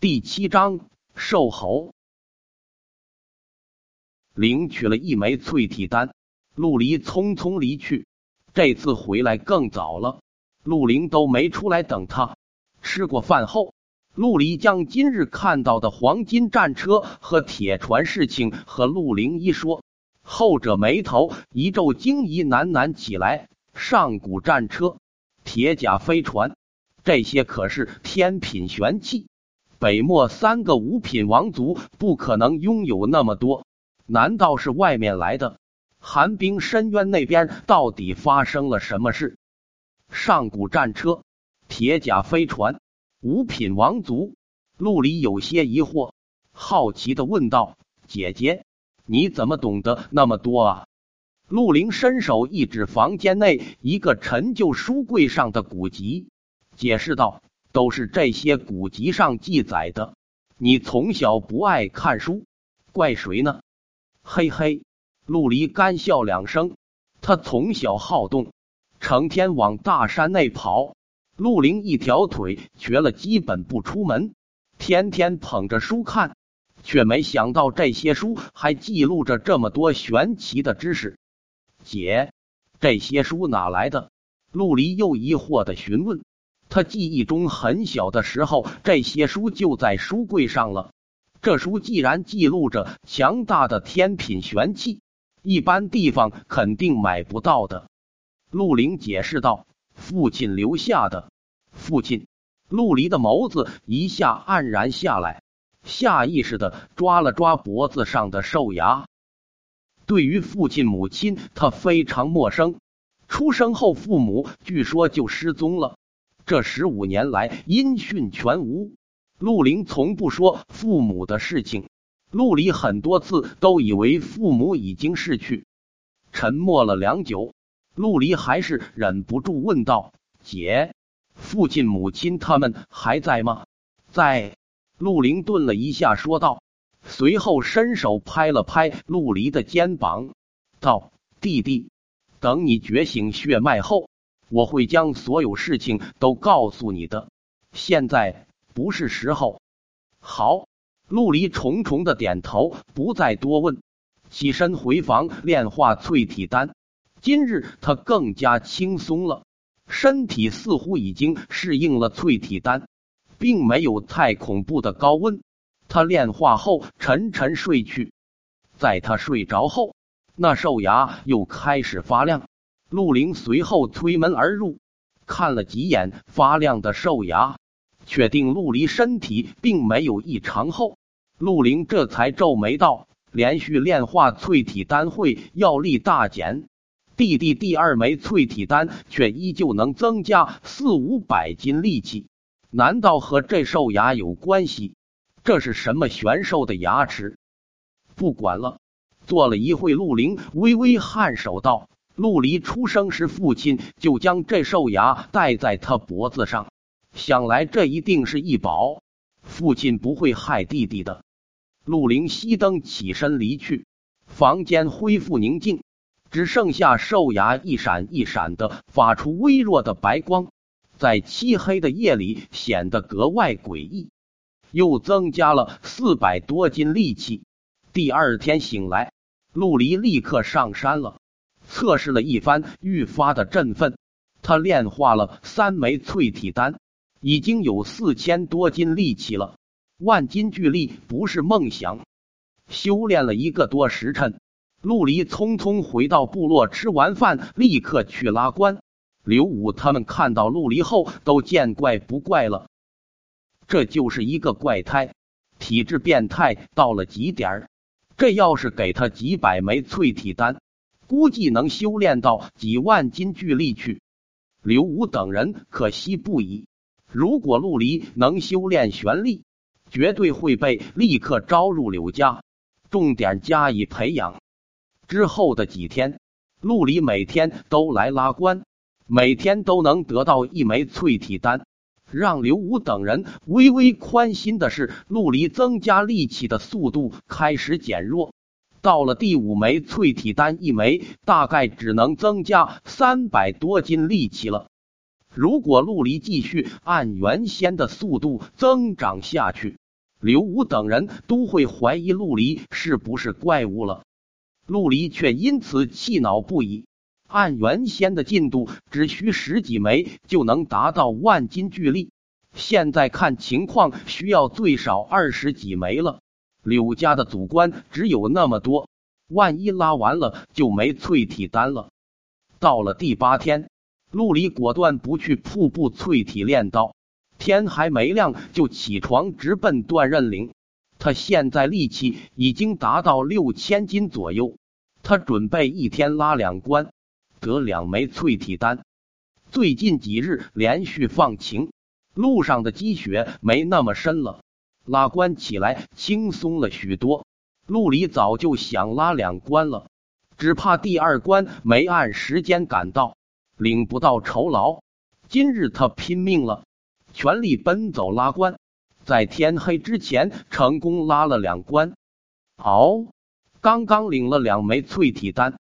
第七章瘦猴领取了一枚淬体丹，陆离匆匆离去。这次回来更早了，陆凌都没出来等他。吃过饭后，陆离将今日看到的黄金战车和铁船事情和陆凌一说，后者眉头一皱，惊疑喃喃起来：“上古战车、铁甲飞船，这些可是天品玄器。”北漠三个五品王族不可能拥有那么多，难道是外面来的？寒冰深渊那边到底发生了什么事？上古战车、铁甲飞船、五品王族，陆离有些疑惑，好奇的问道：“姐姐，你怎么懂得那么多啊？”陆凌伸手一指房间内一个陈旧书柜上的古籍，解释道。都是这些古籍上记载的。你从小不爱看书，怪谁呢？嘿嘿，陆离干笑两声。他从小好动，成天往大山内跑。陆林一条腿瘸了，基本不出门，天天捧着书看，却没想到这些书还记录着这么多玄奇的知识。姐，这些书哪来的？陆离又疑惑的询问。他记忆中很小的时候，这些书就在书柜上了。这书既然记录着强大的天品玄器，一般地方肯定买不到的。陆凌解释道：“父亲留下的。”父亲，陆离的眸子一下黯然下来，下意识的抓了抓脖子上的兽牙。对于父亲母亲，他非常陌生。出生后，父母据说就失踪了。这十五年来音讯全无，陆凌从不说父母的事情。陆离很多次都以为父母已经逝去。沉默了良久，陆离还是忍不住问道：“姐，父亲、母亲他们还在吗？”在。陆凌顿了一下，说道，随后伸手拍了拍陆离的肩膀，道：“弟弟，等你觉醒血脉后。”我会将所有事情都告诉你的，现在不是时候。好，陆离重重的点头，不再多问，起身回房炼化淬体丹。今日他更加轻松了，身体似乎已经适应了淬体丹，并没有太恐怖的高温。他炼化后沉沉睡去，在他睡着后，那兽牙又开始发亮。陆凌随后推门而入，看了几眼发亮的兽牙，确定陆离身体并没有异常后，陆凌这才皱眉道：“连续炼化淬体丹会药力大减，弟弟第二枚淬体丹却依旧能增加四五百斤力气，难道和这兽牙有关系？这是什么玄兽的牙齿？不管了。”坐了一会，陆凌微微颔首道。陆离出生时，父亲就将这兽牙戴在他脖子上，想来这一定是一宝。父亲不会害弟弟的。陆凌熄灯起身离去，房间恢复宁静，只剩下兽牙一闪一闪的发出微弱的白光，在漆黑的夜里显得格外诡异。又增加了四百多斤力气。第二天醒来，陆离立刻上山了。测试了一番，愈发的振奋。他炼化了三枚淬体丹，已经有四千多斤力气了。万斤巨力不是梦想。修炼了一个多时辰，陆离匆匆回到部落，吃完饭立刻去拉关。刘武他们看到陆离后都见怪不怪了。这就是一个怪胎，体质变态到了极点儿这要是给他几百枚淬体丹。估计能修炼到几万斤巨力去。刘武等人可惜不已。如果陆离能修炼玄力，绝对会被立刻招入柳家，重点加以培养。之后的几天，陆离每天都来拉关，每天都能得到一枚淬体丹。让刘武等人微微宽心的是，陆离增加力气的速度开始减弱。到了第五枚淬体丹一枚，大概只能增加三百多斤力气了。如果陆离继续按原先的速度增长下去，刘武等人都会怀疑陆离是不是怪物了。陆离却因此气恼不已。按原先的进度，只需十几枚就能达到万斤巨力，现在看情况，需要最少二十几枚了。柳家的祖官只有那么多，万一拉完了，就没淬体丹了。到了第八天，陆离果断不去瀑布淬体炼刀。天还没亮就起床，直奔断刃岭。他现在力气已经达到六千斤左右，他准备一天拉两关，得两枚淬体丹。最近几日连续放晴，路上的积雪没那么深了，拉关起来轻松了许多。陆离早就想拉两关了，只怕第二关没按时间赶到，领不到酬劳。今日他拼命了。全力奔走拉关，在天黑之前成功拉了两关。嗷！刚刚领了两枚淬体丹，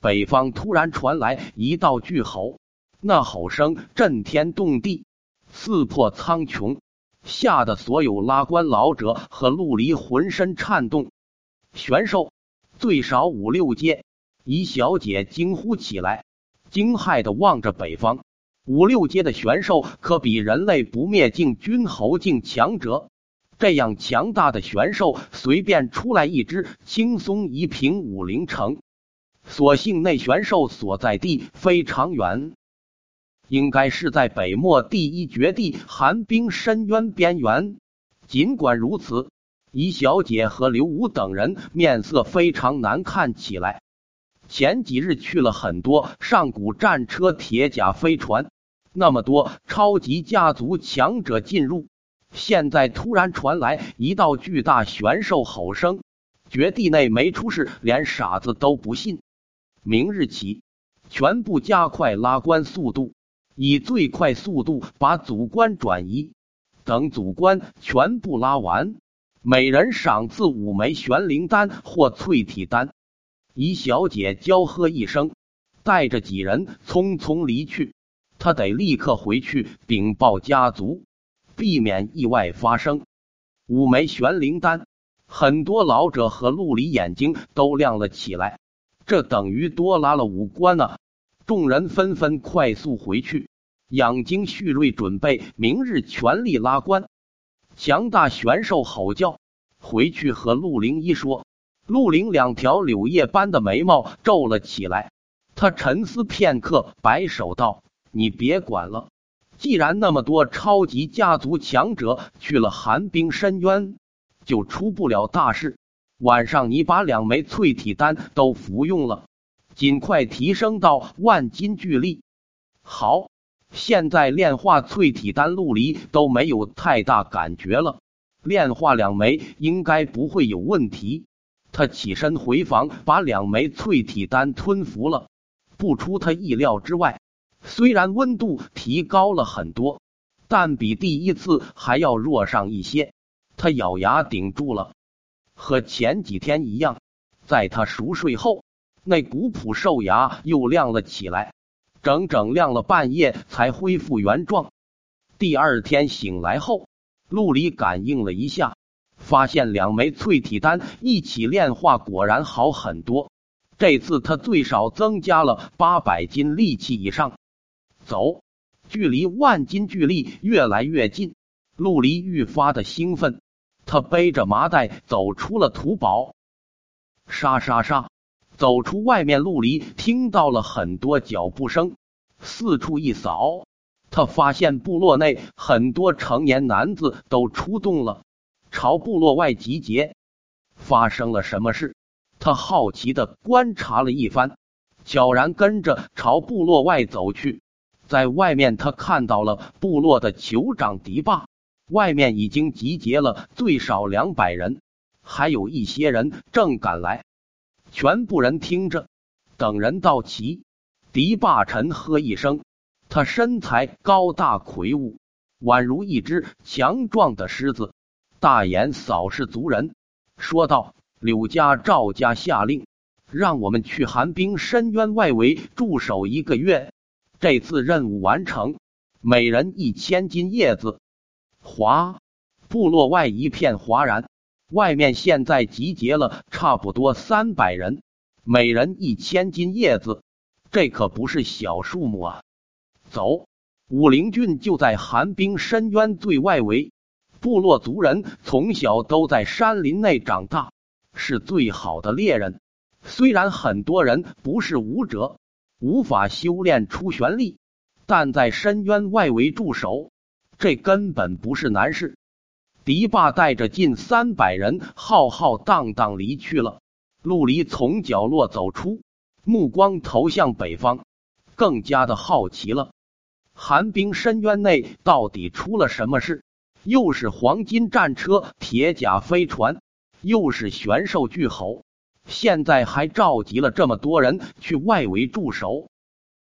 北方突然传来一道巨吼，那吼声震天动地，刺破苍穹，吓得所有拉关老者和陆离浑身颤动。玄兽最少五六阶，一小姐惊呼起来，惊骇的望着北方。五六阶的玄兽可比人类不灭境君侯境强者，这样强大的玄兽，随便出来一只，轻松一平武陵城。所幸那玄兽所在地非常远，应该是在北漠第一绝地寒冰深渊边缘。尽管如此，怡小姐和刘武等人面色非常难看起来。前几日去了很多上古战车、铁甲飞船，那么多超级家族强者进入，现在突然传来一道巨大玄兽吼声，绝地内没出事，连傻子都不信。明日起，全部加快拉关速度，以最快速度把祖关转移。等祖关全部拉完，每人赏赐五枚玄灵丹或淬体丹。怡小姐娇喝一声，带着几人匆匆离去。她得立刻回去禀报家族，避免意外发生。五枚玄灵丹，很多老者和陆离眼睛都亮了起来。这等于多拉了五关呢！众人纷纷快速回去养精蓄锐，准备明日全力拉关。强大玄兽吼叫，回去和陆灵一说。陆灵两条柳叶般的眉毛皱了起来，他沉思片刻，摆手道：“你别管了，既然那么多超级家族强者去了寒冰深渊，就出不了大事。晚上你把两枚淬体丹都服用了，尽快提升到万斤巨力。好，现在炼化淬体丹，陆离都没有太大感觉了，炼化两枚应该不会有问题。”他起身回房，把两枚淬体丹吞服了。不出他意料之外，虽然温度提高了很多，但比第一次还要弱上一些。他咬牙顶住了，和前几天一样，在他熟睡后，那古朴兽牙又亮了起来，整整亮了半夜才恢复原状。第二天醒来后，陆离感应了一下。发现两枚淬体丹一起炼化，果然好很多。这次他最少增加了八百斤力气以上。走，距离万斤巨力越来越近，陆离愈发的兴奋。他背着麻袋走出了土堡，沙沙沙，走出外面，陆离听到了很多脚步声。四处一扫，他发现部落内很多成年男子都出动了。朝部落外集结，发生了什么事？他好奇的观察了一番，悄然跟着朝部落外走去。在外面，他看到了部落的酋长迪霸，外面已经集结了最少两百人，还有一些人正赶来。全部人听着，等人到齐。狄霸沉喝一声，他身材高大魁梧，宛如一只强壮的狮子。大眼扫视族人，说道：“柳家、赵家下令，让我们去寒冰深渊外围驻守一个月。这次任务完成，每人一千斤叶子。”哗！部落外一片哗然。外面现在集结了差不多三百人，每人一千斤叶子，这可不是小数目啊！走，武陵郡就在寒冰深渊最外围。部落族人从小都在山林内长大，是最好的猎人。虽然很多人不是武者，无法修炼出玄力，但在深渊外围驻守，这根本不是难事。敌霸带着近三百人浩浩荡荡离去了。陆离从角落走出，目光投向北方，更加的好奇了。寒冰深渊内到底出了什么事？又是黄金战车、铁甲飞船，又是玄兽巨吼，现在还召集了这么多人去外围驻守。